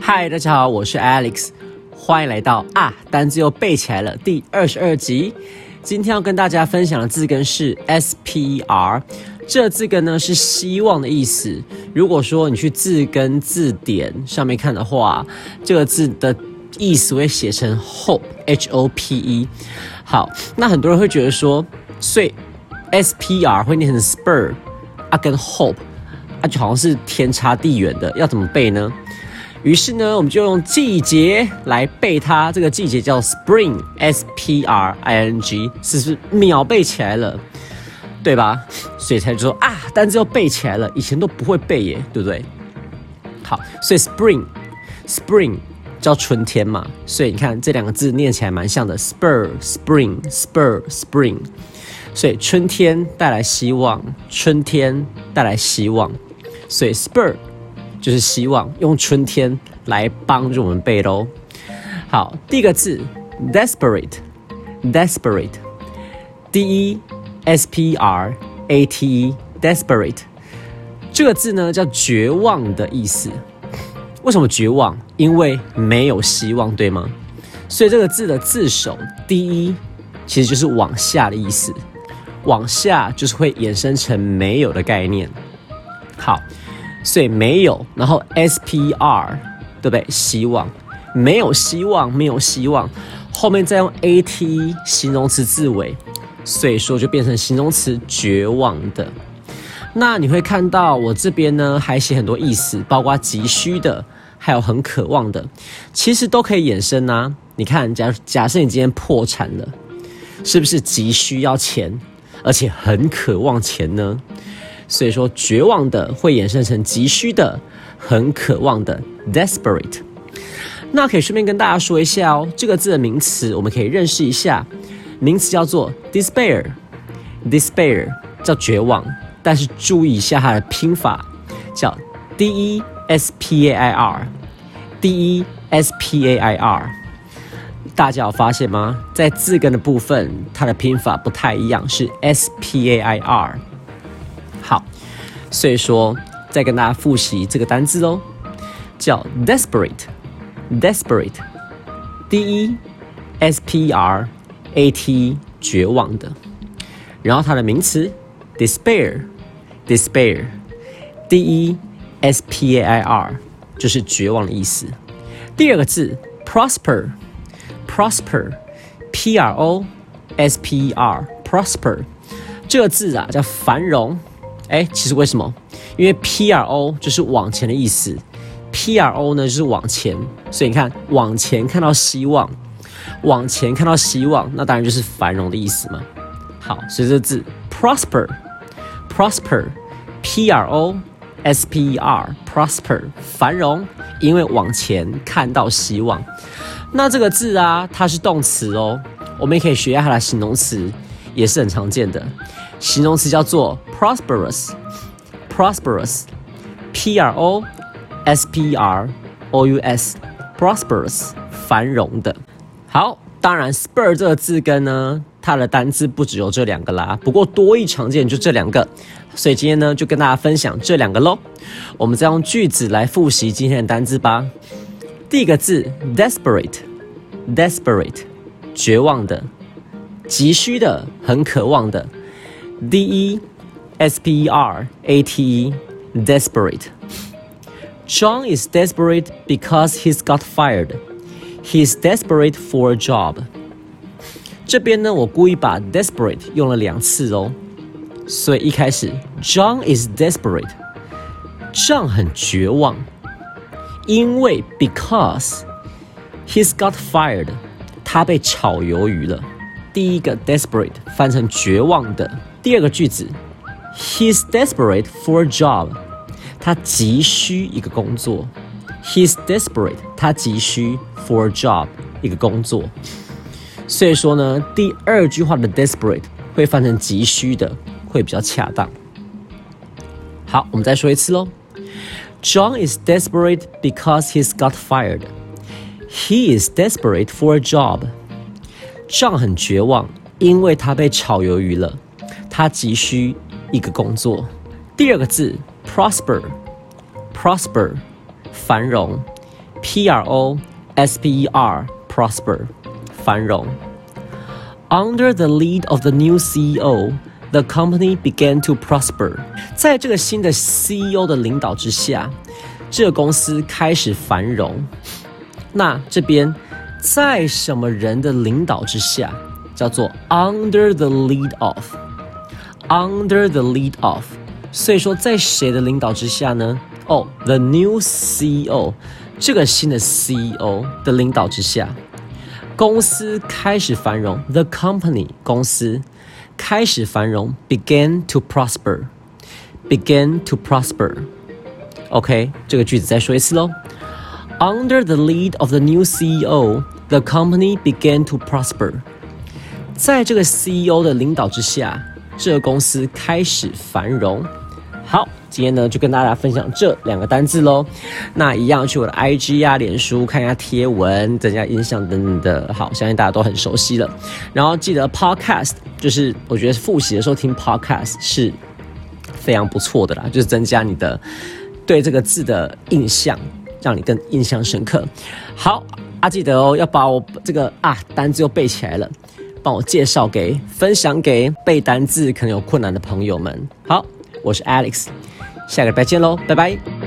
嗨，大家好，我是 Alex，欢迎来到啊单字又背起来了第二十二集。今天要跟大家分享的字根是 S P R，这字根呢是希望的意思。如果说你去字根字典上面看的话，这个字的意思会写成 hope，H O P E。好，那很多人会觉得说，所以 S P R 会念成 spur 啊跟 hope 啊，就好像是天差地远的，要怎么背呢？于是呢，我们就用季节来背它。这个季节叫 Spring，S P R I N G，是不是秒背起来了？对吧？所以才说啊，单词要背起来了，以前都不会背耶，对不对？好，所以 Spring，Spring 叫春天嘛，所以你看这两个字念起来蛮像的，Spur，Spring，Spur，Spring。所以春天带来希望，春天带来希望，所以 Spur。就是希望用春天来帮助我们背喽。好，第一个字 desperate，desperate，d e s p r a t e，desperate，这个字呢叫绝望的意思。为什么绝望？因为没有希望，对吗？所以这个字的字首 d e 其实就是往下的意思，往下就是会衍生成没有的概念。好。所以没有，然后 S P R，对不对？希望没有希望，没有希望，后面再用 A T 形容词字尾，所以说就变成形容词绝望的。那你会看到我这边呢，还写很多意思，包括急需的，还有很渴望的，其实都可以衍生啊。你看，假假设你今天破产了，是不是急需要钱，而且很渴望钱呢？所以说，绝望的会衍生成急需的、很渴望的 （desperate）。那可以顺便跟大家说一下哦，这个字的名词我们可以认识一下，名词叫做 despair。despair 叫绝望，但是注意一下它的拼法，叫 d e s p a i r。d e s p a i r。大家有发现吗？在字根的部分，它的拼法不太一样，是 s p a i r。好，所以说再跟大家复习这个单字哦，叫 desperate，desperate，d e s p r a t，绝望的。然后它的名词 despair，despair，d e s p a i r，就是绝望的意思。第二个字 prosper，prosper，p r o s p e r，prosper，这个字啊叫繁荣。哎，其实为什么？因为 P R O 就是往前的意思，P R O 呢就是往前，所以你看往前看到希望，往前看到希望，那当然就是繁荣的意思嘛。好，所以这字 prosper，prosper，P R O S P E R，prosper，繁荣，因为往前看到希望。那这个字啊，它是动词哦，我们也可以学一下它的形容词，也是很常见的。形容词叫做 prosperous prosperous P R O S P E R O U S prosperous 繁荣的。好，当然 spur 这个字根呢，它的单字不只有这两个啦，不过多义常见就这两个，所以今天呢就跟大家分享这两个喽。我们再用句子来复习今天的单字吧。第一个字 desperate，desperate，绝望的，急需的，很渴望的。D E S P E R A T E, desperate. John is desperate because he's got fired. He's desperate for a job. 这边呢，我故意把 desperate 用了两次哦，所以一开始 John is desperate. John 很绝望，因为 because he's got fired，他被炒鱿鱼了。第一个 desperate 翻成绝望的。第二个句子，He's desperate for a job。他急需一个工作。He's desperate。他急需 for a job 一个工作。所以说呢，第二句话的 desperate 会翻成急需的，会比较恰当。好，我们再说一次喽。John is desperate because he's got fired. He is desperate for a job. John 很绝望，因为他被炒鱿鱼了，他急需一个工作。第二个字 prosper，prosper，繁荣，p r o s p e r，prosper，繁荣。Under the lead of the new CEO, the company began to prosper。在这个新的 CEO 的领导之下，这个公司开始繁荣。那这边在什么人的领导之下，叫做 under the lead of，under the lead of。所以说，在谁的领导之下呢？哦，the new CEO， 这个新的 CEO 的领导之下，公司开始繁荣。The company 公司开始繁荣，began to prosper，began to prosper。OK，这个句子再说一次喽。Under the lead of the new CEO, the company began to prosper。在这个 CEO 的领导之下，这个公司开始繁荣。 好，今天呢就跟大家分享这两个单字喽。那一样去我的 IG 啊、脸书看一下贴文，增加印象等等的。好，相信大家都很熟悉了。然后记得 Podcast，就是我觉得复习的时候听 Podcast 是非常不错的啦，就是增加你的对这个字的印象，让你更印象深刻。好，啊记得哦，要把我这个啊单字又背起来了，帮我介绍给、分享给背单字可能有困难的朋友们。好。我是 Alex，下个礼拜见喽，拜拜。